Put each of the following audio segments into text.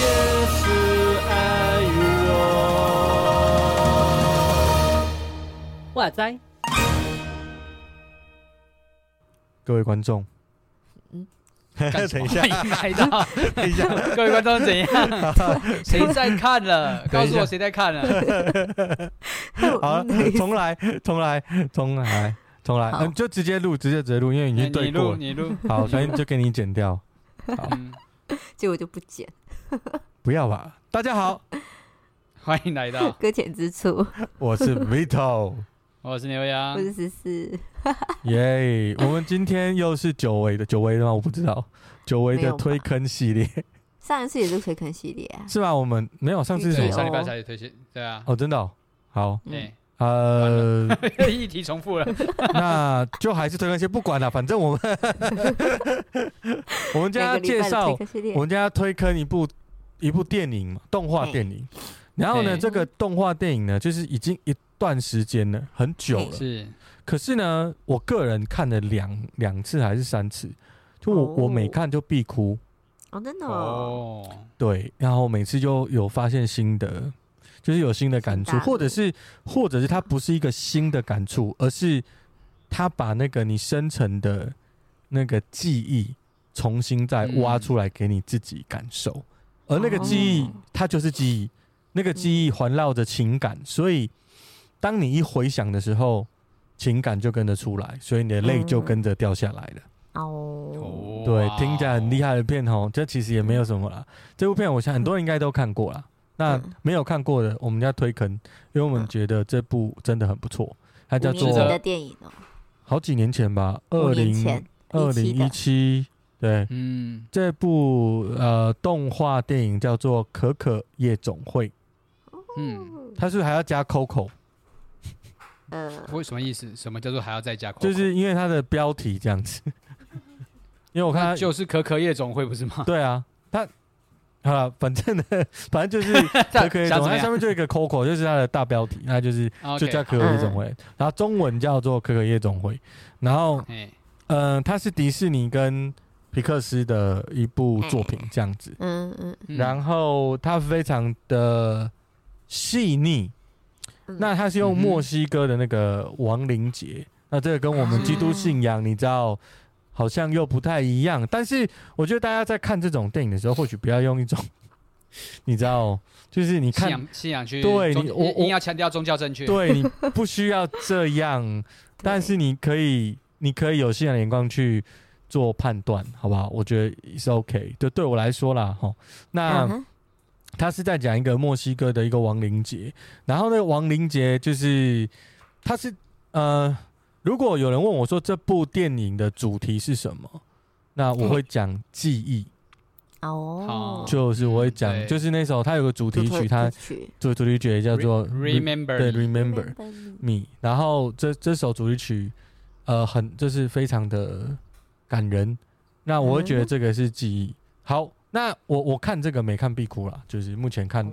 也是爱我。哇塞！各位观众，等一下，欢迎来到，等一下，各位观众怎样？谁在看了？告诉我谁在看了？好，重来，重来，重来，重来，好嗯，就直接录，直接直接录，因为已经对过了。你录。好，所以就给你剪掉。好，嗯，结果就不剪，不要吧。大家好，欢迎来到，搁浅之处。我是 Vito，我是牛羊我。是十四，耶！我们今天又是久违的，久违的吗？我不知道，久违的推坑系列上一次也是推坑系列啊。是吧？我们没有上次是对，什么？上礼拜才推荐，对啊。哦，真的哦。好，对，呃，议题重复了。那就还是推坑系，不管了，反正我们 我们今天要两个礼拜的介绍我们家推坑一部一部电影嘛，动画电影。然后呢，这个动画电影呢，就是已经一段时间了，很久了。是，可是呢，我个人看了两两次还是三次，就我、哦。我每看就必哭，哦，真的哦，哦，对，然后每次就有发现新的，就是有新的感触，或者是或者是它不是一个新的感触，而是它把那个你深层的那个记忆重新再挖出来给你自己感受，而那个记忆哦它就是记忆，那个记忆环绕着情感，所以当你一回想的时候，情感就跟着出来，所以你的泪就跟着掉下来了。哦，哦。对，听起来很厉害的片哦，这其实也没有什么啦。这部片我想很多人应该都看过啦。那嗯。没有看过的，我们家推坑，因为我们觉得这部真的很不错。它叫做五年的电影哦，好几年前吧，二零二零一七，对，嗯，这部呃动画电影叫做《可可夜总会》，嗯，他是不是还要加 Coco，嗯，为什么意思？什么叫做还要再加 Coco？就是因为它的标题这样子。因为我看它就是可可夜总会不是吗？对啊，它好了，反正呢，反正就是 可可夜总会，它上面就一个 Coco，就是它的大标题，那就是就叫可可夜总会，然后中文叫做可可夜总会，然后哎，嗯、呃，它是迪士尼跟皮克斯的一部作品这样子，嗯嗯，嗯。然后它非常的细腻，嗯那它是用墨西哥的那个亡灵节，那这个跟我们基督信仰你知道好像又不太一样，但是我觉得大家在看这种电影的时候，或许不要用一种 你知道，就是你看。信仰信仰去对宗你我我硬要强调宗教正确，对你 不需要这样，但是你可以，你可以有信仰的眼光去做判断，好不好？我觉得是 OK。就对我来说啦，哈，那他是在讲一个墨西哥的一个亡灵节，然后那个亡灵节就是，他是呃，如果有人问我说这部电影的主题是什么，那我会讲记忆，哦好，就是我会讲，就是那首他有个主题曲，他主主题曲也叫做 Remember 对 Remember。me，然后这这首主题曲，呃，很就是非常的感人。那我会觉得这个是记忆。好，那我我看这个没看必哭啦，就是目前看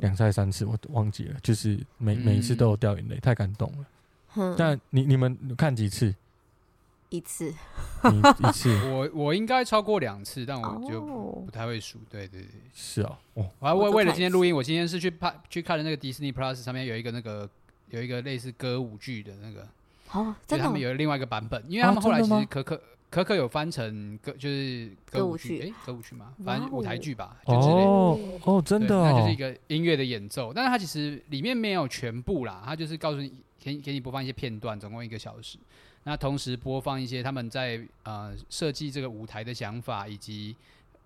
两赛三次，我忘记了，就是每每一次都有掉眼泪，太感动了。哼那你你们看几次？一次。你一次？我我应该超过两次，但我就哦不太会数。对对对，是哦，哦，我还为为了今天录音，我今天是去拍去看的那个 Disney Plus 上面有一个那个有一个类似歌舞剧的那个，哦，就真的哦他们有另外一个版本，因为他们后来其实可可可可有翻成歌就是歌舞剧，哎，歌舞剧嘛，反正舞台剧吧，就之类的。哦哦，真的对它就是一哦，个音乐的演奏，但是它其实里面没有全部啦，它就是告诉你，给你给你播放一些片段，总共一个小时。那同时播放一些他们在呃设计这个舞台的想法，以及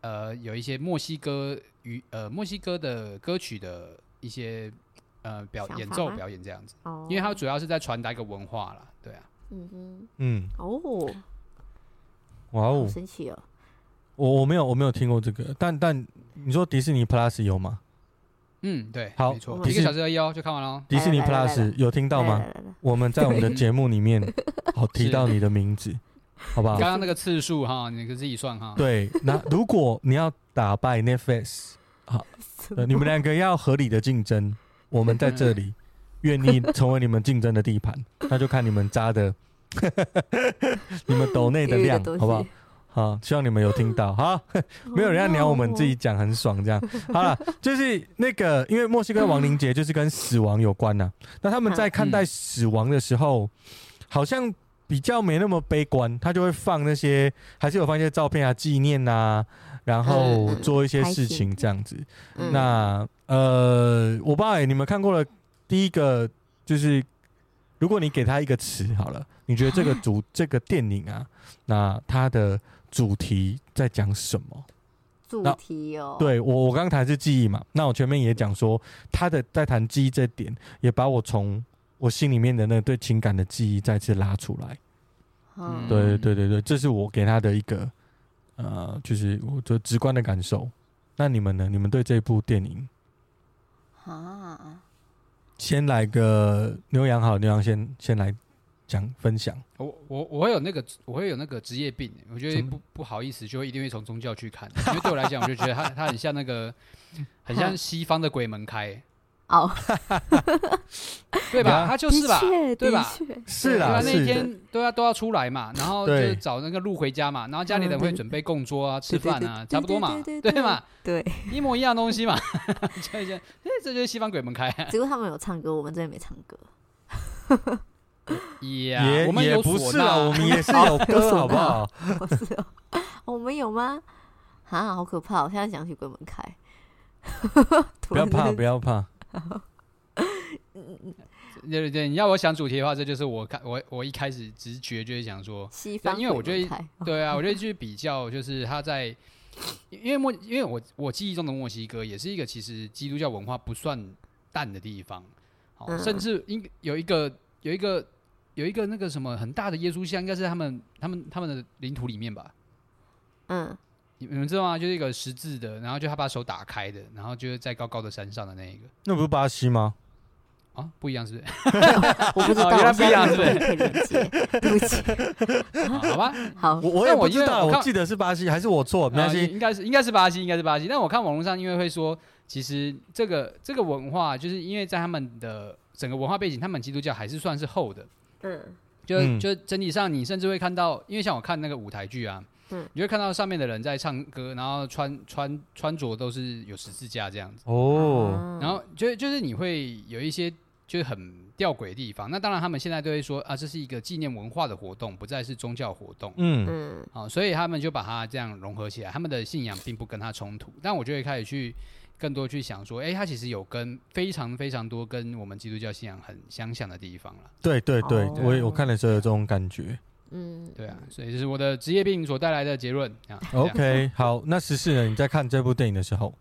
呃有一些墨西哥与呃墨西哥的歌曲的一些呃表演奏表演这样子，哦，因为它主要是在传达一个文化啦，对啊，嗯哼，嗯，哦，哇好哦，神奇哦，我我没有我没有听过这个，但但你说迪士尼 Plus 有吗？嗯，对，好没错，迪一士个小时而已哦，就看完了。迪士尼 Plus 有听到吗？来来来来我们在我们的节目里面，好提到你的名字，好不好刚？刚那个次数哈，你可自己算哈。对，那如果你要打败 Netflix，好，呃你们两个要合理的竞争，我们在这里，愿意成为你们竞争的地盘，那就看你们扎的，你们抖内的量，好不好？好，希望你们有听到。好，没有人要鸟我们自己讲很爽这样。好了，就是那个，因为墨西哥亡灵节就是跟死亡有关呐、啊。那他们在看待死亡的时候，好像比较没那么悲观，他就会放那些，还是有放一些照片啊、纪念啊，然后做一些事情这样子。那呃，我不知道、欸、你们看过了。第一个就是，如果你给他一个词好了，你觉得这个主这个电影啊，那它的主题在讲什么？主题哦，对我我刚刚谈是记忆嘛，那我前面也讲说，他的在谈记忆这点，也把我从我心里面的那个对情感的记忆再次拉出来。嗯，对对对对，这是我给他的一个呃，就是我的直观的感受。那你们呢？你们对这部电影啊？先来个牛羊好，牛羊先先来讲分享。我我我会有那个我会有那个职业病，我觉得不不好意思，就会一定会从宗教去看，因为对我来讲，我就觉得他他很像那个很像 西方的鬼门开。哦，对吧？他就是吧，对吧？是啊，那一天都要都要出来嘛，然后就找那个路回家嘛，然后家里人会准备供桌啊、吃饭啊，差不多嘛，对嘛？对，一模一样东西嘛。这这就是西方鬼门开。只不过他们有唱歌，我们这边没唱歌。也我们也不是啊，我们也是有歌，好不好？是哦，我们有吗？啊，好可怕！我现在想起鬼门开。不要怕，不要怕。对对对，你要我想主题的话，这就是我看我我一开始直觉就是想说，西方，因为我觉得对啊，我觉得去比较，就是他在，因为墨，因为我我记忆中的墨西哥也是一个其实基督教文化不算淡的地方，好，甚至应有一个有一个有一个那个什么很大的耶稣像，应该是他们他们他们的领土里面吧，嗯。你们知道吗？就是一个十字的，然后就他把手打开的，然后就是在高高的山上的那一个。那不是巴西吗？啊，不一样是不是？我不知道，原来不一样是不是？对不起。好吧，好，我我也不知道，我记得是巴西，还是我错？没关系，应该是应该是巴西，应该是巴西。但我看网络上，因为会说，其实这个这个文化，就是因为在他们的整个文化背景，他们基督教还是算是厚的。嗯，就就整体上，你甚至会看到，因为像我看那个舞台剧啊。嗯，你会看到上面的人在唱歌，然后穿穿穿着都是有十字架这样子哦，然后就就是你会有一些就是很吊诡的地方。那当然他们现在都会说啊，这是一个纪念文化的活动，不再是宗教活动。嗯嗯，好，所以他们就把它这样融合起来，他们的信仰并不跟他冲突。但我就会开始去更多去想说，哎，他其实有跟非常非常多跟我们基督教信仰很相像的地方了。对对对，我我看的时候有这种感觉。嗯，对啊，所以这是我的职业病所带来的结论啊。OK，好，那十四呢？你在看这部电影的时候，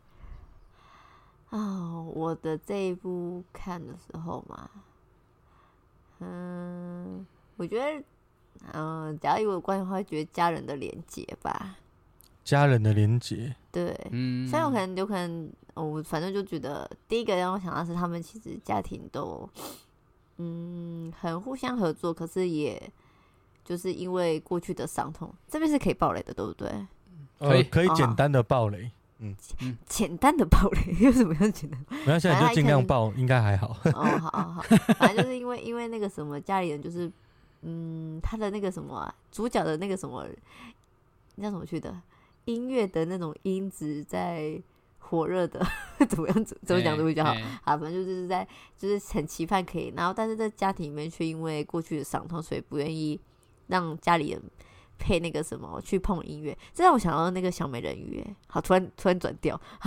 哦，我的这一部看的时候嘛，嗯，我觉得，嗯，假如有关系的话，会觉得家人的连结吧。家人的连结，对，嗯，虽然我可能有可能，我反正就觉得，第一个让我想到是他们其实家庭都，嗯，很互相合作，可是也。就是因为过去的伤痛，这边是可以爆雷的，对不对？可以，可以简单的爆雷，嗯，简单的爆雷 有什么样简单？没关系，你就尽量爆，应该还好。哦，好好好，反正就是因为因为那个什么家里人就是，嗯，他的那个什么啊，主角的那个什么，你叫什么去的？音乐的那种音质在火热的，怎么样？怎么讲都比较好。啊，反正就是在就是很期盼可以，然后但是在家庭里面却因为过去的伤痛，所以不愿意。让家里人配那个什么去碰音乐，这让我想到那个小美人鱼，哎，好，突然突然转调，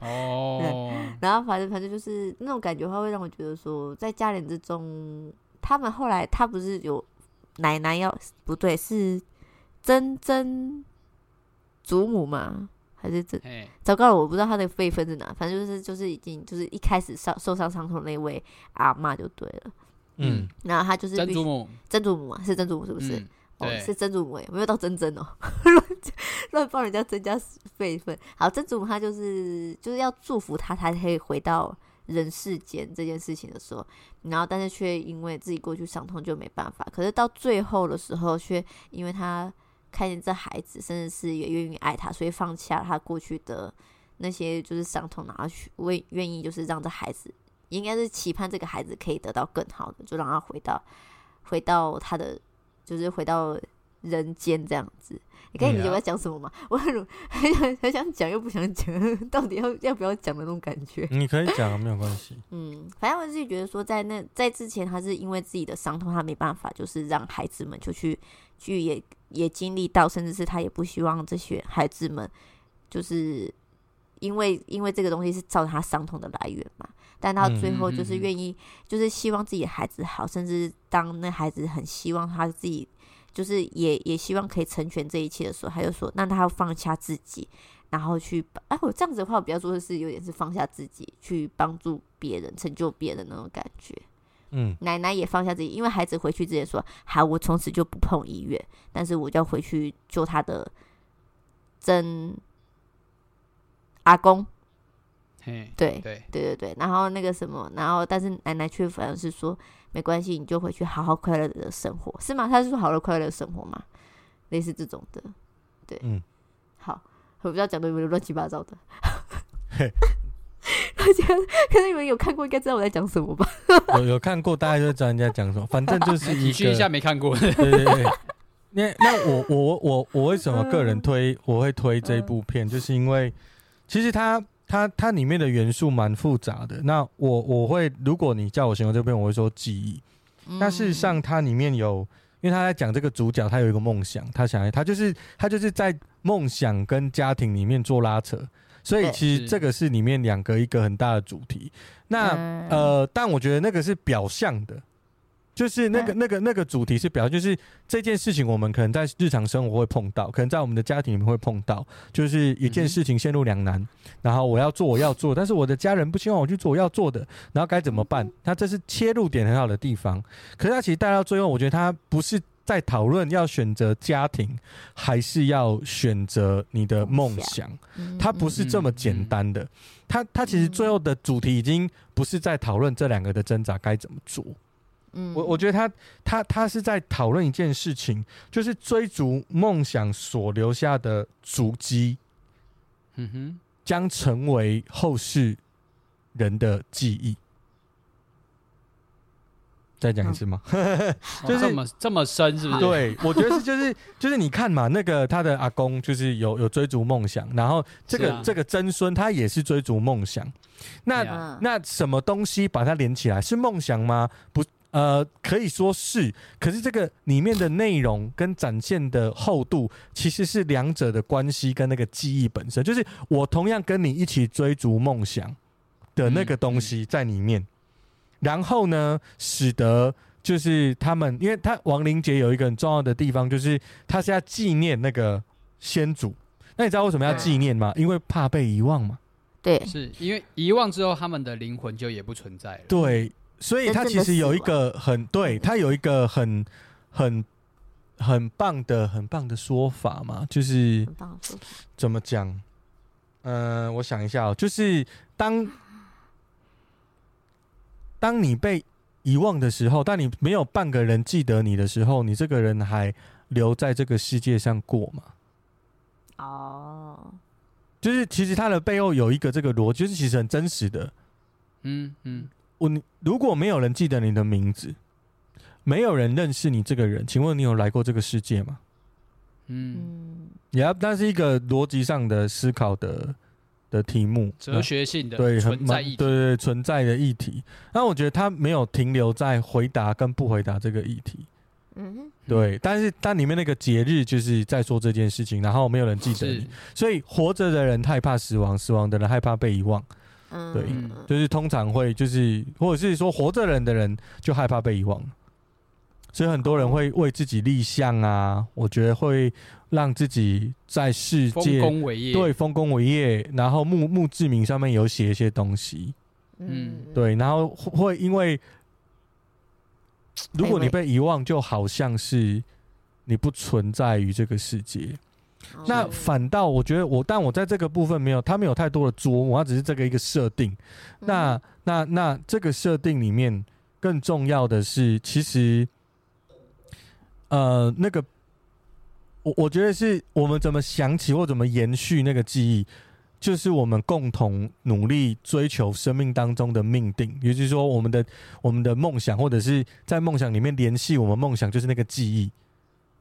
哦，然后反正反正就是那种感觉的话，会让我觉得说，在家人之中，他们后来他不是有奶奶要不对，是曾曾祖母吗？还是这？糟糕了，我不知道他的辈分在哪，反正就是就是已经就是一开始受受伤伤痛那位阿妈就对了。嗯，然后他就是曾祖母，曾祖母啊，是曾祖母是不是？嗯、哦，是曾祖母哎，没有到曾曾哦，乱乱帮人家增加辈分。好，曾祖母她就是就是要祝福他，才可以回到人世间这件事情的时候，然后但是却因为自己过去伤痛就没办法。可是到最后的时候，却因为他看见这孩子，甚至是也愿意爱他，所以放下他过去的那些就是伤痛，然后去为愿意就是让这孩子。应该是期盼这个孩子可以得到更好的，就让他回到回到他的，就是回到人间这样子。你看你有要讲什么吗？我很很想 很想讲又不想讲，到底要要不要讲的那种感觉？你可以讲，没有关系。嗯，反正我自己觉得说，在那在之前，他是因为自己的伤痛，他没办法，就是让孩子们就去去也也经历到，甚至是他也不希望这些孩子们，就是因为因为这个东西是造成他伤痛的来源嘛。但到最后就是愿意，就是希望自己的孩子好，甚至当那孩子很希望他自己。就是也也希望可以成全这一切的时候，他就说，那他要放下自己，然后去，哎，我这样子的话，我比较说的是有点是放下自己，去帮助别人，成就别人那种感觉。嗯，奶奶也放下自己，因为孩子回去之前说，好，我从此就不碰医院，但是我就要回去救他的真阿公。嘿，对对对对对，然后那个什么，然后但是奶奶却反而是说。没关系，你就回去好好快乐的生活，是吗？他是说好了快乐的生活吗？类似这种的，对，嗯，好，我不知道讲的有没有乱七八糟的。大家可能你们有看过，应该知道我在讲什么吧？有有看过，大家就知道人家讲什么。反正就是 一个，一下没看过。对对对。那那我我我我为什么个人推我会推这部片，就是因为其实他。它它里面的元素蛮复杂的。那我我会，如果你叫我形容这篇，我会说记忆。那事实上，它里面有，因为他在讲这个主角，他有一个梦想，他想要，他就是他就是在梦想跟家庭里面做拉扯。所以其实这个是里面两个一个很大的主题。那呃，但我觉得那个是表象的。就是那个、那个、那个主题是表，就是这件事情我们可能在日常生活会碰到，可能在我们的家庭里面会碰到，就是一件事情陷入两难，然后我要做我要做，但是我的家人不希望我去做我要做的，然后该怎么办？那这是切入点很好的地方。可是他其实带到最后，我觉得他不是在讨论要选择家庭，还是要选择你的梦想，他不是这么简单的。他他其实最后的主题已经不是在讨论这两个的挣扎该怎么做。我我觉得他他他是在讨论一件事情，就是追逐梦想所留下的足迹，嗯哼，将成为后世人的记忆。再讲一次吗？就是这么这么深，是不是？对，我觉得是，就是就是你看嘛，那个他的阿公就是有有追逐梦想，然后这个、啊、这个曾孙他也是追逐梦想。那、啊、那什么东西把它连起来？是梦想吗？不。呃，可以说是，可是这个里面的内容跟展现的厚度，其实是两者的关系跟那个记忆本身，就是我同样跟你一起追逐梦想的那个东西在里面，然后呢，使得就是他们，因为他亡灵节有一个很重要的地方，就是他是要纪念那个先祖。那你知道为什么要纪念吗？因为怕被遗忘嘛。对，是因为遗忘之后，他们的灵魂就也不存在了。对。所以他其实有一个很对，他有一个很很很棒的很棒的说法嘛，就是怎么讲？嗯、呃，我想一下哦，就是当当你被遗忘的时候，当你没有半个人记得你的时候，你这个人还留在这个世界上过吗？哦，就是其实他的背后有一个这个逻辑，就是其实很真实的。嗯嗯。我如果没有人记得你的名字，没有人认识你这个人，请问你有来过这个世界吗？嗯，也要，那是一个逻辑上的思考的的题目，哲学性的对存在议题，对对存在的议题。那我觉得他没有停留在回答跟不回答这个议题。嗯，对，但是但里面那个节日就是在说这件事情，然后没有人记得你，所以活着的人害怕死亡，死亡的人害怕被遗忘。对，就是通常会就是，或者是说活着人的人就害怕被遗忘，所以很多人会为自己立项啊，我觉得会让自己在世界丰功伟业，对，丰功伟业，然后墓墓志铭上面有写一些东西，嗯，对，然后会因为如果你被遗忘，就好像是你不存在于这个世界。那反倒我觉得我，但我在这个部分没有，他没有太多的琢磨，他只是这个一个设定。那那那这个设定里面更重要的是，其实，呃，那个我我觉得是我们怎么想起或怎么延续那个记忆，就是我们共同努力追求生命当中的命定，也就是说，我们的我们的梦想，或者是在梦想里面联系我们梦想，就是那个记忆。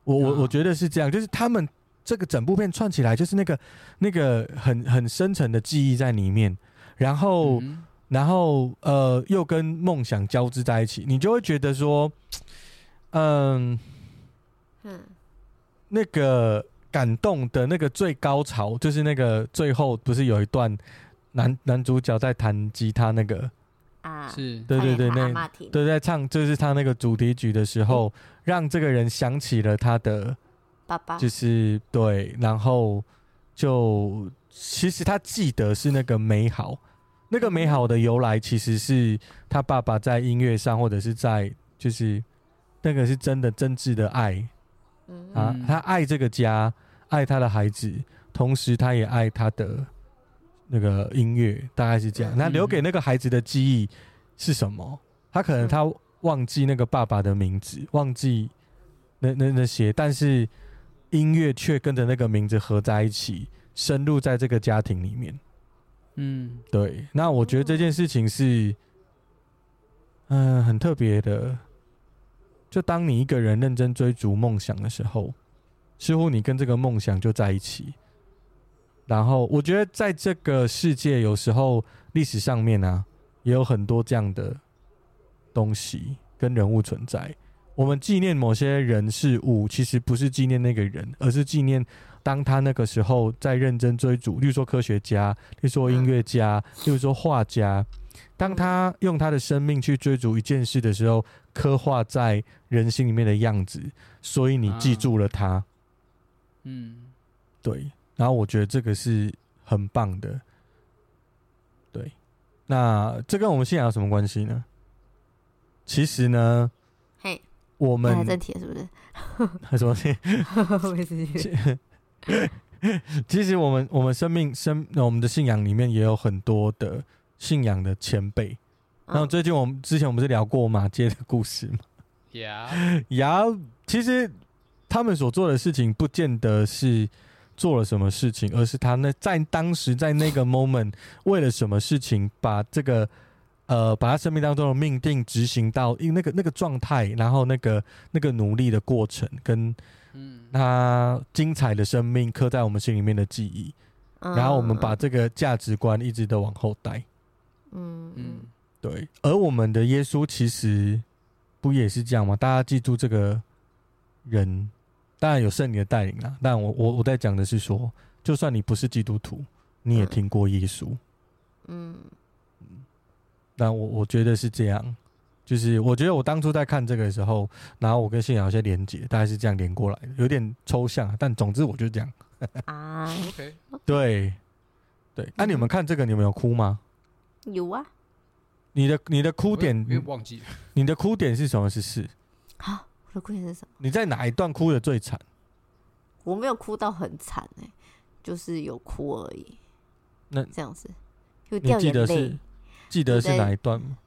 我我我觉得是这样，就是他们这个整部片串起来，就是那个那个很很深层的记忆在里面，然后、嗯、然后呃，又跟梦想交织在一起，你就会觉得说，嗯嗯，那个。感动的那个最高潮，就是那个最后不是有一段男男主角在弹吉他那个？啊，是。对对对，那对在唱就是他那个主题曲的时候，让这个人想起了他的爸爸，就是对，然后就其实他记得是那个美好，那个美好的由来其实是他爸爸在音乐上或者是在就是那个是真的真挚的爱，啊，他爱这个家。爱他的孩子，同时他也爱他的那个音乐，大概是这样。那留给那个孩子的记忆是什么？他可能他忘记那个爸爸的名字，忘记那那那些，但是音乐却跟着那个名字合在一起，深入在这个家庭里面。嗯，对。那我觉得这件事情是，嗯、呃，很特别的。就当你一个人认真追逐梦想的时候。似乎你跟这个梦想就在一起，然后我觉得在这个世界，有时候历史上面呢、啊，也有很多这样的东西跟人物存在。我们纪念某些人事物，其实不是纪念那个人，而是纪念当他那个时候在认真追逐，例如说科学家，例如说音乐家，例如说画家，当他用他的生命去追逐一件事的时候，刻画在人心里面的样子，所以你记住了他。嗯，对，然后我觉得这个是很棒的，对，那这跟我们信仰有什么关系呢？其实呢，嘿，我们还在铁是不是？还 什么 其实我们我们生命生我们的信仰里面也有很多的信仰的前辈。然后最近我们之前我们是聊过马街的故事嘛？呀呀，其实。他们所做的事情，不见得是做了什么事情，而是他那在当时在那个 moment 为了什么事情，把这个呃，把他生命当中的命定执行到，因为那个那个状态，然后那个那个努力的过程，跟嗯他精彩的生命刻在我们心里面的记忆，然后我们把这个价值观一直都往后带。嗯嗯，对。而我们的耶稣其实不也是这样吗？大家记住这个人。当然有圣灵的带领啊，但我我我在讲的是说，就算你不是基督徒，你也听过耶稣，嗯，那我我觉得是这样，就是我觉得我当初在看这个的时候，然后我跟信仰有些连接，大概是这样连过来的，有点抽象，但总之我就这样啊，OK，对 对，那、啊、你们看这个，你们有哭吗？有啊，你的你的哭点，忘记了，你的哭点是什么？是是？好。哭点是什么？你在哪一段哭的最惨？我没有哭到很惨哎、欸，就是有哭而已。那这样子，就掉眼泪。记得是，哪一段吗？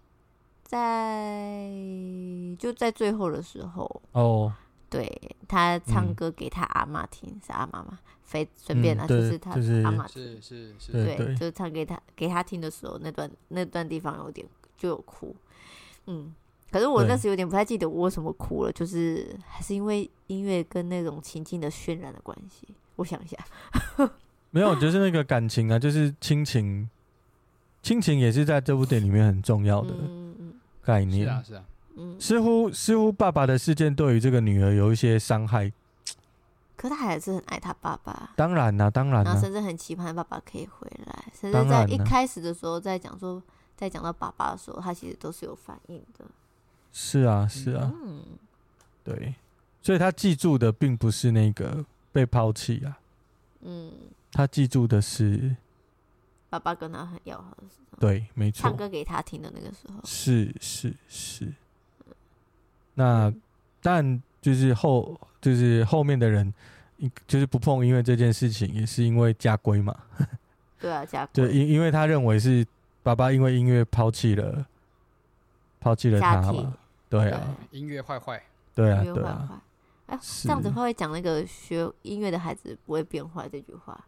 在就在最后的时候哦，对他唱歌给他阿妈听，嗯、是阿妈吗？非随便啊，嗯、就是他阿妈、是，是是对就是唱给他给他听的时候，那段那段地方有点就有哭，嗯。可是我那时有点不太记得我为什么哭了，就是还是因为音乐跟那种情境的渲染的关系。我想一下，没有，就是那个感情啊，就是亲情，亲情也是在这部电影里面很重要的概念。是啊，是啊，嗯，似乎似乎爸爸的事件对于这个女儿有一些伤害，可他还是很爱他爸爸。当然啦，当然啦，然后甚至很期盼爸爸可以回来，甚至在一开始的时候，在讲说，在讲到爸爸的时候，他其实都是有反应的。是啊，是啊，嗯，对，所以他记住的并不是那个被抛弃啊，嗯，他记住的是爸爸跟他很要好的时候，对，没错，唱歌给他听的那个时候，是是是，那但就是后就是后面的人，就是不碰音乐这件事情，也是因为家规嘛，对啊，家规，对，因因为他认为是爸爸因为音乐抛弃了。抛弃了他嘛？对啊，音乐坏坏，对啊，对啊。哎，这样子话会讲那个学音乐的孩子不会变坏这句话。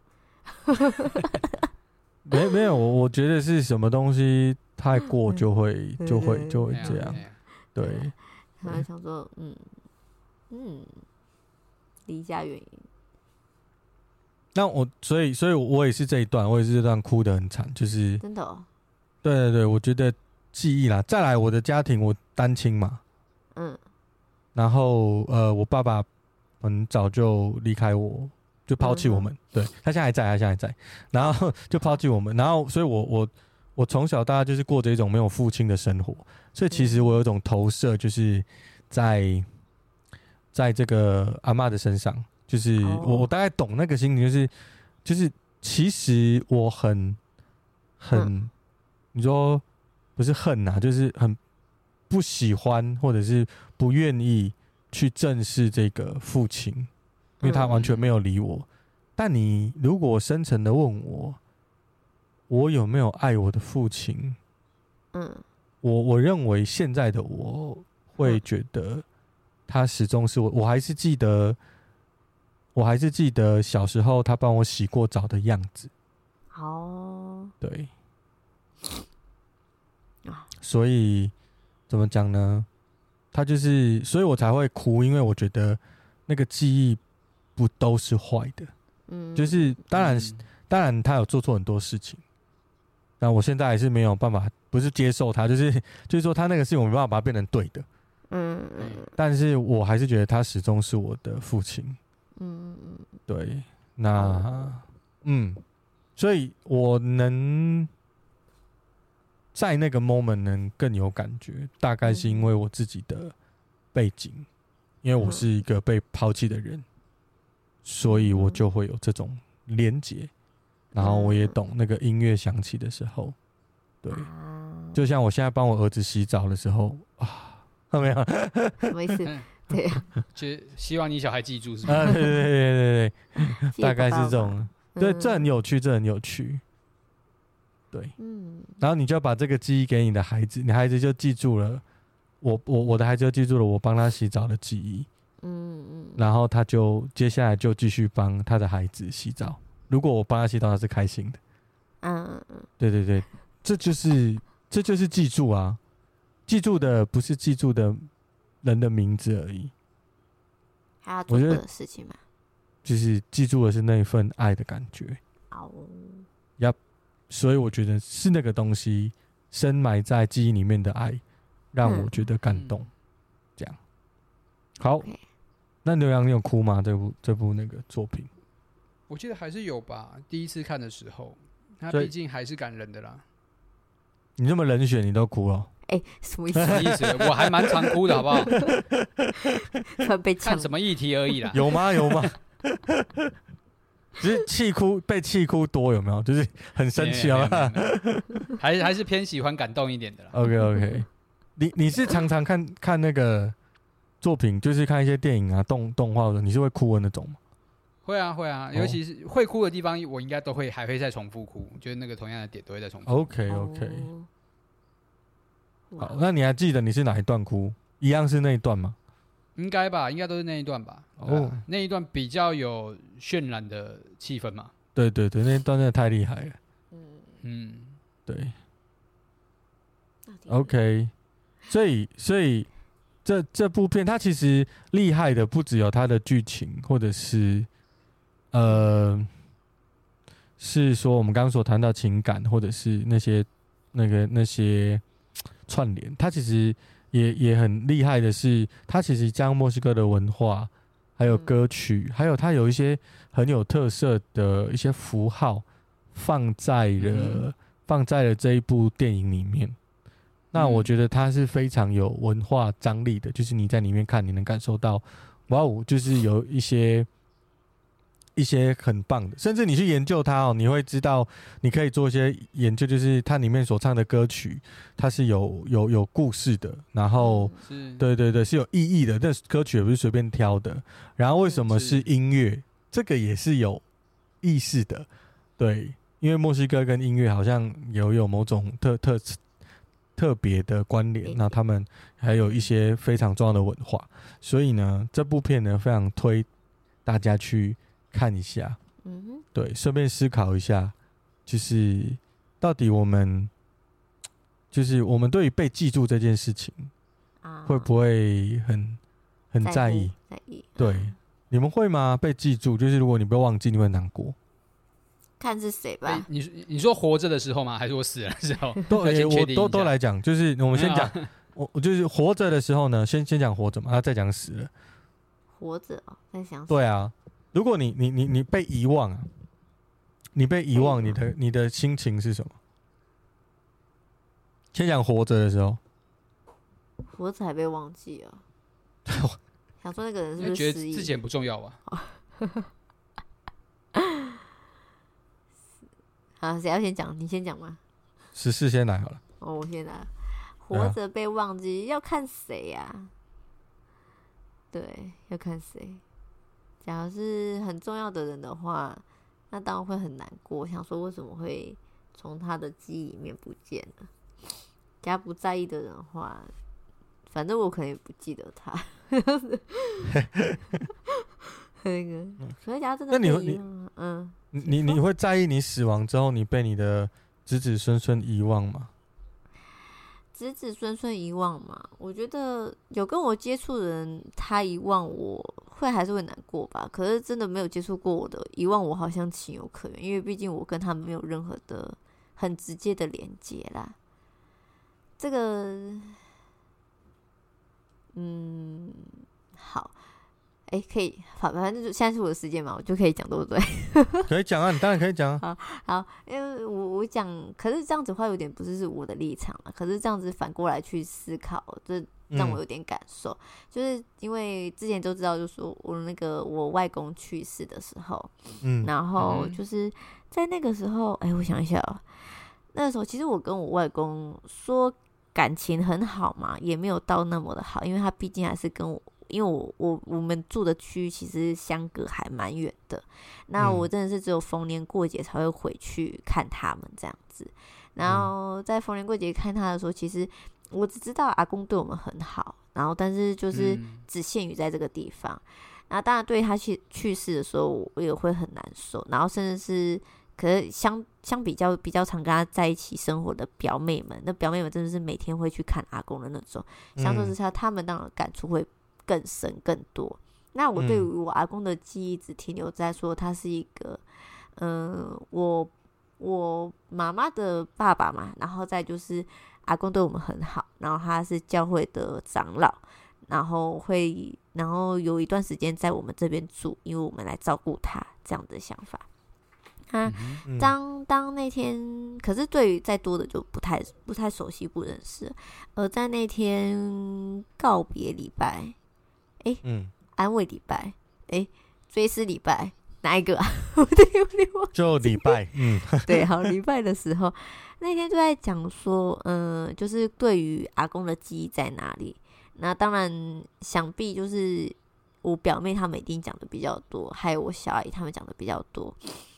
没没有，我我觉得是什么东西太过就会就会就会这样，对。然后想说，嗯嗯，离家原因，那我所以所以我也是这一段，我也是这段哭得很惨，就是真的、哦，对对对，我觉得记忆啦，再来我的家庭，我单亲嘛，嗯，然后呃，我爸爸很早就离开我，就抛弃我们，嗯、对他现在还在，他现在还在，然后就抛弃我们，然后所以我我我从小到大就是过着一种没有父亲的生活。所以其实我有一种投射，就是在在这个阿嬷的身上，就是我我大概懂那个心情，就是就是其实我很很，你说不是恨呐，就是很不喜欢或者是不愿意去正视这个父亲，因为他完全没有理我。但你如果深层的问我，我有没有爱我的父亲？嗯。我我认为现在的我会觉得，他始终是我，我还是记得，我还是记得小时候他帮我洗过澡的样子。哦，对，所以怎么讲呢？他就是，所以我才会哭，因为我觉得那个记忆不都是坏的。嗯，就是当然，当然他有做错很多事情。但我现在还是没有办法，不是接受他，就是 就是说他那个事情我没办法把它变成对的，嗯嗯，但是我还是觉得他始终是我的父亲，嗯嗯，对，那嗯，所以我能在那个 moment 能更有感觉，大概是因为我自己的背景，因为我是一个被抛弃的人，所以我就会有这种连结。然后我也懂那个音乐响起的时候，对，就像我现在帮我儿子洗澡的时候啊，看到没有？什么意思？对，就希望你小孩记住是吧？对对对对对，大概是这种。对，这很有趣，这很有趣。对，嗯。然后你就要把这个记忆给你的孩子，你孩子就记住了我我我的孩子就记住了我帮他洗澡的记忆，嗯嗯。然后他就接下来就继续帮他的孩子洗澡。如果我帮他洗澡，他是开心的。嗯嗯，对对对，这就是这就是记住啊，记住的不是记住的人的名字而已，还要做的事情嘛，就是记住的是那一份爱的感觉。哦，呀，所以我觉得是那个东西深埋在记忆里面的爱，让我觉得感动。这样，好，那牛羊，你有哭吗？这部这部那个作品？我记得还是有吧，第一次看的时候，他毕竟还是感人的啦。你这么冷血，你都哭了？哎、欸，什么意思？什么意思？我还蛮常哭的，好不好？被看什么议题而已啦。有吗？有吗？只是气哭，被气哭多有没有？就是很生气啊。还还是偏喜欢感动一点的啦。OK OK，你你是常常看看那个作品，就是看一些电影啊、动动画的，你是会哭的那种吗？会啊会啊，尤其是会哭的地方，我应该都会还会再重复哭，就是那个同样的点都会再重复。OK OK，好，那你还记得你是哪一段哭？一样是那一段吗？应该吧，应该都是那一段吧。哦，那一段比较有渲染的气氛嘛。对对对，那一段真的太厉害了。嗯嗯，对。OK，所以所以这这部片它其实厉害的不只有它的剧情，或者是。呃，是说我们刚刚所谈到情感，或者是那些那个那些串联，它其实也也很厉害的是，它其实将墨西哥的文化，还有歌曲，嗯、还有它有一些很有特色的一些符号，放在了、嗯、放在了这一部电影里面。那我觉得它是非常有文化张力的，就是你在里面看，你能感受到，哇哦，就是有一些。一些很棒的，甚至你去研究它哦，你会知道，你可以做一些研究，就是它里面所唱的歌曲，它是有有有故事的，然后，是对对对，是有意义的。但歌曲也不是随便挑的。然后为什么是音乐？这个也是有意识的，对，因为墨西哥跟音乐好像有有某种特特特别的关联，那他们还有一些非常重要的文化，所以呢，这部片呢非常推大家去。看一下，嗯哼，对，顺便思考一下，就是到底我们，就是我们对于被记住这件事情，啊，会不会很很在意？在意，对，嗯你们会吗？被记住，就是如果你被忘记，你会难过。看是谁吧。哎你你说活着的时候吗？还是我死了的时候？都、我都都来讲，就是我们先讲，我我就是活着的时候呢，先先讲活着嘛，然后再讲死了。活着哦，在想对啊，如果你你你你被遗忘啊，你被遗忘，你的你的心情是什么？先讲活着的时候，活着还被忘记了。想说那个人是不是觉？得之前不重要吧？啊，谁要先讲？你先讲吗？十四先来好了。哦，我先来。啊活着被忘记，要看谁呀？对，要看谁。假如是很重要的人的话，那当然会很难过，想说为什么会从他的记忆里面不见了。假如不在意的人的话，反正我可能也不记得他。那个，所以假如真的那你会被遗忘了嗯，你你你会在意你死亡之后，你被你的子子孙孙遗忘吗？子子孙孙遗忘嘛，我觉得有跟我接触的人，他遗忘我会还是会难过吧。可是真的没有接触过我的遗忘，我好像情有可原，因为毕竟我跟他们没有任何的很直接的连接啦。这个，嗯，好。哎，可以，反反正就现在是我的时间嘛，我就可以讲，对不对？可以讲啊，你当然可以讲啊。好，因为我我讲，可是这样子的话有点不是是我的立场了。可是这样子反过来去思考，这让我有点感受，嗯、就是因为之前都知道，就是说我那个我外公去世的时候，嗯，然后就是在那个时候，哎，我想一下哦，那个时候其实我跟我外公说感情很好嘛，也没有到那么的好，因为他毕竟还是跟我。因为我我我们住的区其实相隔还蛮远的，那我真的是只有逢年过节才会回去看他们这样子。然后在逢年过节看他的时候，其实我只知道阿公对我们很好，然后但是就是只限于在这个地方。那当然对他去去世的时候，我也会很难受。然后甚至是，可是相相比较比较常跟他在一起生活的表妹们，那表妹们真的是每天会去看阿公的那种，相对之下，他们当然感触会。更深更多。那我对于我阿公的记忆只停留在说他是一个，嗯、呃，我我妈妈的爸爸嘛，然后再就是阿公对我们很好，然后他是教会的长老，然后会然后有一段时间在我们这边住，因为我们来照顾他这样的想法。他当当那天，可是对于再多的就不太不太熟悉不认识，而在那天告别礼拜。哎，嗯，安慰礼拜，哎，追思礼拜，哪一个啊？我有点忘。就礼拜，嗯，对，好，礼拜的时候，那天就在讲说，嗯、呃，就是对于阿公的记忆在哪里？那当然，想必就是我表妹他们一定讲的比较多，还有我小阿姨他们讲的比较多。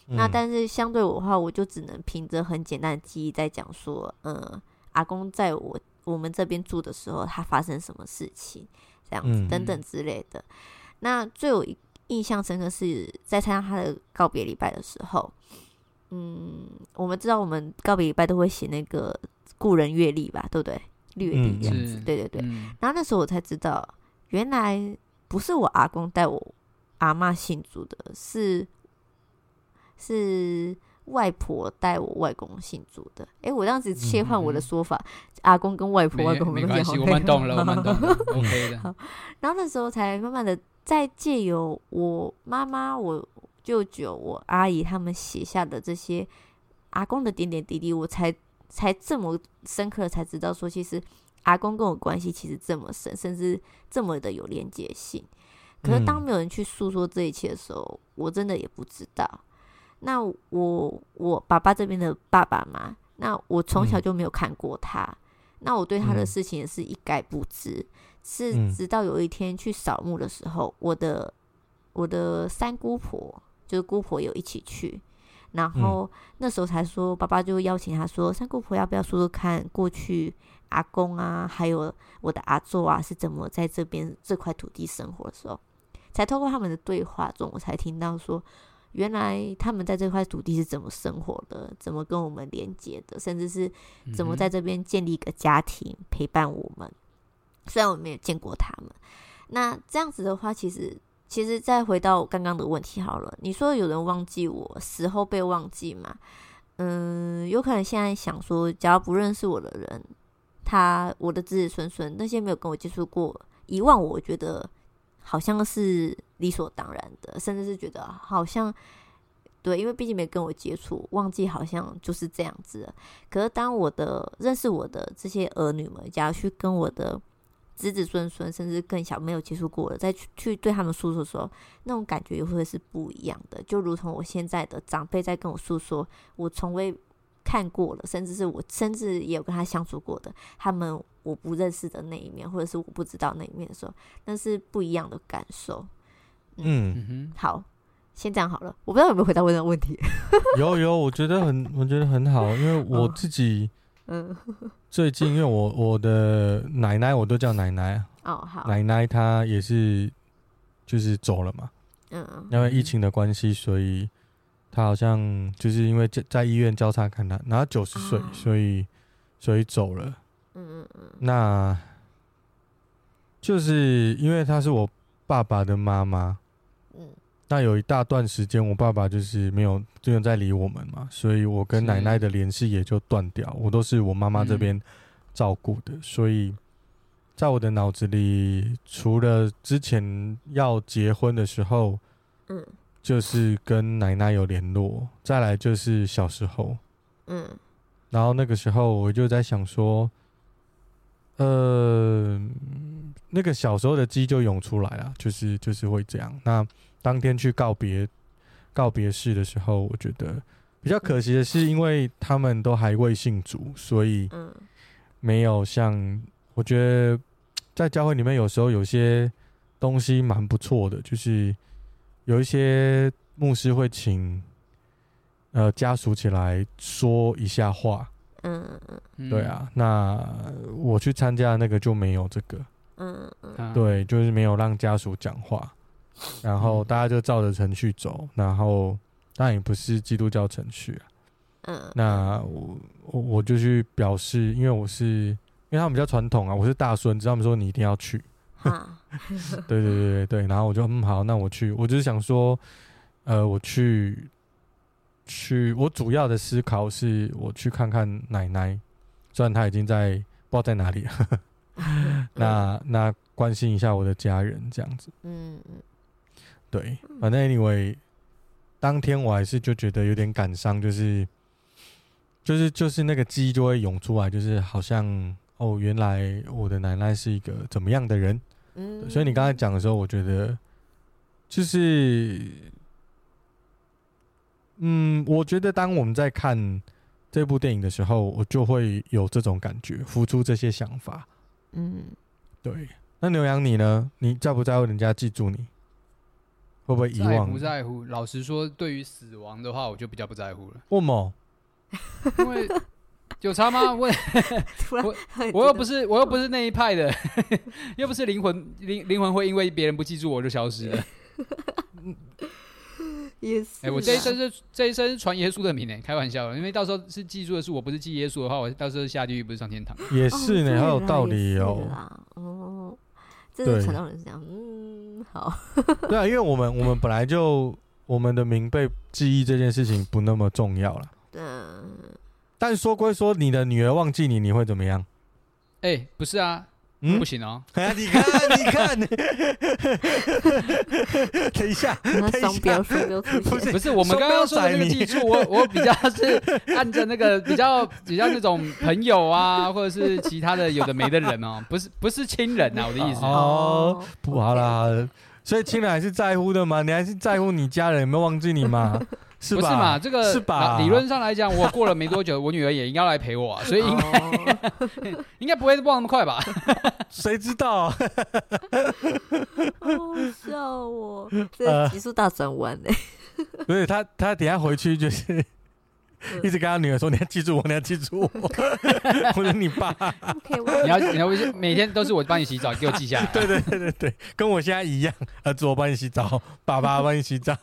嗯、那但是相对我的话，我就只能凭着很简单的记忆在讲说，嗯、呃，阿公在我我们这边住的时候，他发生什么事情？这样子等等之类的。嗯、那最有印象深刻是在参加他的告别礼拜的时候，嗯，我们知道我们告别礼拜都会写那个故人阅历吧，对不对？阅历这样子，嗯、对对对。嗯、然后那时候我才知道，原来不是我阿公带我阿妈信主的，是是。外婆带我外公信主的，哎，我这样子切换我的说法，嗯、阿公跟外婆、外公没关系，我们懂了，我们懂了，OK 的。好，然后那时候才慢慢的再借由我妈妈、我舅舅、我阿姨他们写下的这些阿公的点点滴滴，我才才这么深刻的才知道说，其实阿公跟我关系其实这么深，甚至这么的有连结性。可是当没有人去诉说这一切的时候，我真的也不知道。那我我爸爸这边的爸爸嘛，那我从小就没有看过他，嗯、那我对他的事情也是一概不知，嗯、是直到有一天去扫墓的时候，我的我的三姑婆就是姑婆有一起去，然后那时候才说，爸爸就邀请他说，三姑婆要不要说说看过去阿公啊，还有我的阿祖啊是怎么在这边这块土地生活的时候，才透过他们的对话中，我才听到说。原来他们在这块土地是怎么生活的，怎么跟我们连接的，甚至是怎么在这边建立一个家庭陪伴我们。虽然我没有见过他们，那这样子的话，其实其实再回到刚刚的问题好了，你说有人忘记我，死后被忘记吗？嗯，有可能现在想说，只要不认识我的人，他我的子子孙孙那些没有跟我接触过，遗忘我，我觉得好像是理所当然的，甚至是觉得好像对，因为毕竟没跟我接触，忘记好像就是这样子。可是当我的认识我的这些儿女们，假如去跟我的子子孙孙，甚至更小没有接触过的，再去去对他们诉说的时候，那种感觉又会是不一样的。就如同我现在的长辈在跟我诉说，我从未看过了，甚至是我甚至也有跟他相处过的，他们我不认识的那一面，或者是我不知道那一面的时候，那是不一样的感受。嗯，嗯嗯好，先这样好了。我不知道有没有回答问的问题。有有，我觉得很，我觉得很好，因为我自己。嗯，最近因为我我的奶奶我都叫奶奶哦，好，奶奶她也是就是走了嘛，嗯，因为疫情的关系，所以她好像就是因为在在医院交叉看他，然后九十岁，所以所以走了，嗯嗯嗯，那就是因为他是我爸爸的妈妈，嗯。那有一大段时间，我爸爸就是没有没有在理我们嘛，所以我跟奶奶的联系也就断掉。我都是我妈妈这边照顾的，所以在我的脑子里，除了之前要结婚的时候，嗯，就是跟奶奶有联络，再来就是小时候，嗯，然后那个时候我就在想说，呃，那个小时候的记忆就涌出来了，就是就是会这样。那当天去告别告别式的时候，我觉得比较可惜的是，因为他们都还未信主，所以没有像我觉得在教会里面有时候有些东西蛮不错的，就是有一些牧师会请呃家属起来说一下话，嗯嗯，对啊，那我去参加那个就没有这个，嗯嗯，对，就是没有让家属讲话。然后大家就照着程序走，然后当然也不是基督教程序啊。嗯，那我我我就去表示，因为我是因为他们比较传统啊，我是大孙子，他们说你一定要去。啊，对对对对对，然后我就嗯好，那我去。我就是想说，呃，我去去，我主要的思考是我去看看奶奶，虽然她已经在不知道在哪里了。那那关心一下我的家人这样子。嗯嗯。对，反正 anyway，当天我还是就觉得有点感伤，就是，就是就是那个记忆就会涌出来，就是好像哦，原来我的奶奶是一个怎么样的人。嗯，所以你刚才讲的时候，我觉得就是，嗯，我觉得当我们在看这部电影的时候，我就会有这种感觉，浮出这些想法。嗯，对。那牛羊你呢？你在不在乎人家记住你？会不会遗忘？不在乎。老实说，对于死亡的话，我就比较不在乎了。为什么？因为有差吗？我 我我又不是我又不是那一派的，又不是灵魂灵灵魂会因为别人不记住我就消失了。也是。哎，我这一生是这一生是传耶稣的名呢，开玩笑。因为到时候是记住的是我，不是记耶稣的话，我到时候下地狱不是上天堂。也是呢，好有道理哦。哦，真的传道人是这样。嗯，好。对啊，因为我们我们本来就我们的名被记忆这件事情不那么重要了。嗯。但说归说，你的女儿忘记你，你会怎么样？哎，不是啊。嗯，不行哦！你看，你看，等一下，等一下，不是，不是，我们刚刚说的那个记住，我我比较是按着那个比较比较那种朋友啊，或者是其他的有的没的人哦，不是不是亲人啊，我的意思哦，不好啦，所以亲人还是在乎的嘛，你还是在乎你家人有没有忘记你嘛？是不是嘛？这个是吧？理论上来讲，我过了没多久，我女儿也应该来陪我，所以应该 应该不会忘那么快吧？谁知道？好笑哦！这急速大转弯呢？不是他，他等下回去就是一直跟他女儿说：“你要记住我，你要记住我。”我是：“你爸。OK，我你要你要每天都是我帮你洗澡，给我记下来。对对对对对，跟我现在一样，儿子我帮你洗澡，爸爸帮你洗澡。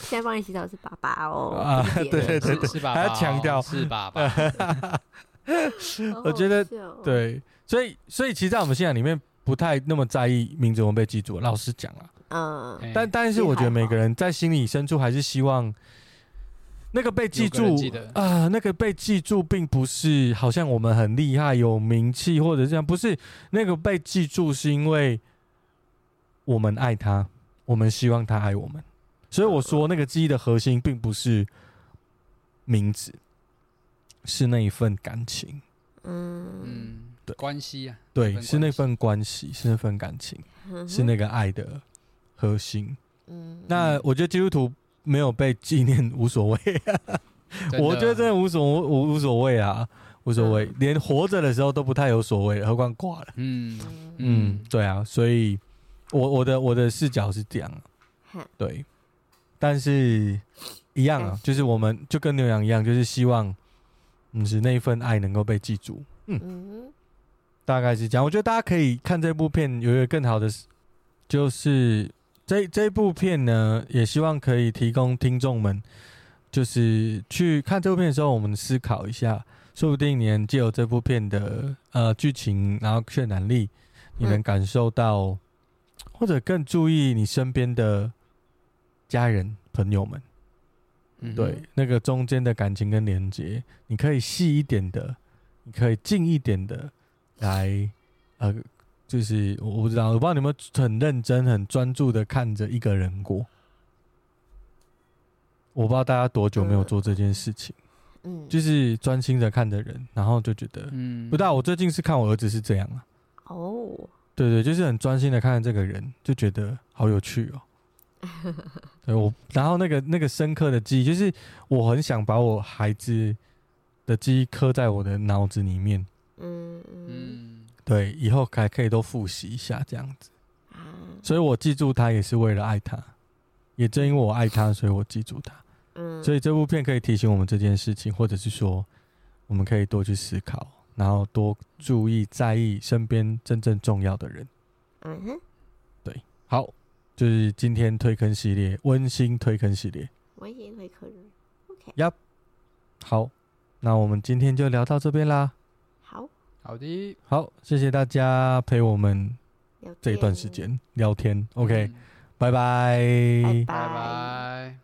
现在帮你洗澡是爸爸哦。啊对对对是是爸爸哦，还要强调是爸爸。好我觉得对，所以所以其实，在我们信仰里面，不太那么在意名字有没有被记住。老实讲啊，嗯，哎但但是我觉得每个人在心里深处还是希望那个被记住啊、那个被记住，并不是好像我们很厉害、有名气或者这样，不是那个被记住，是因为我们爱他，我们希望他爱我们。所以我说，那个记忆的核心并不是名字，是那一份感情。嗯嗯，对关系啊，对，是那份关系，是那份感情，嗯是那个爱的核心。嗯那我觉得基督徒没有被纪念无所谓，我觉得真的无所无无所谓啊，无所谓，嗯。连活着的时候都不太有所谓，何况挂了。嗯嗯。嗯，对啊，所以我我的我的视角是这样对，但是一样啊就是我们就跟牛羊一样，就是希望，嗯，是那一份爱能够被记住。嗯。大概是这样。我觉得大家可以看这部片，有一个更好的，就是这这部片呢，也希望可以提供听众们，就是去看这部片的时候，我们思考一下，说不定你能借由这部片的呃剧情，然后渲染力，你能感受到，或者更注意你身边的家人朋友们。嗯对，那个中间的感情跟连接，你可以细一点的，你可以近一点的来，呃，就是我我不知道，我不知道你们很认真、很专注的看着一个人过。我不知道大家多久没有做这件事情，嗯，就是专心的看着人，然后就觉得，嗯不知道我最近是看我儿子是这样啊，哦，对对，就是很专心的看着这个人，就觉得好有趣哦。对我，然后那个那个深刻的记忆，就是我很想把我孩子的记忆刻在我的脑子里面，嗯嗯。嗯对，以后还可以都复习一下这样子。嗯，所以我记住他也是为了爱他，也正因为我爱他，所以我记住他。嗯，所以这部片可以提醒我们这件事情，或者是说，我们可以多去思考，然后多注意在意身边真正重要的人。嗯哼，对好，就是今天推坑系列，温馨推坑系列。我也会客人，OK，好，那我们今天就聊到这边啦。好，的好，谢谢大家陪我们这一段时，间聊天。OK，拜。拜拜拜。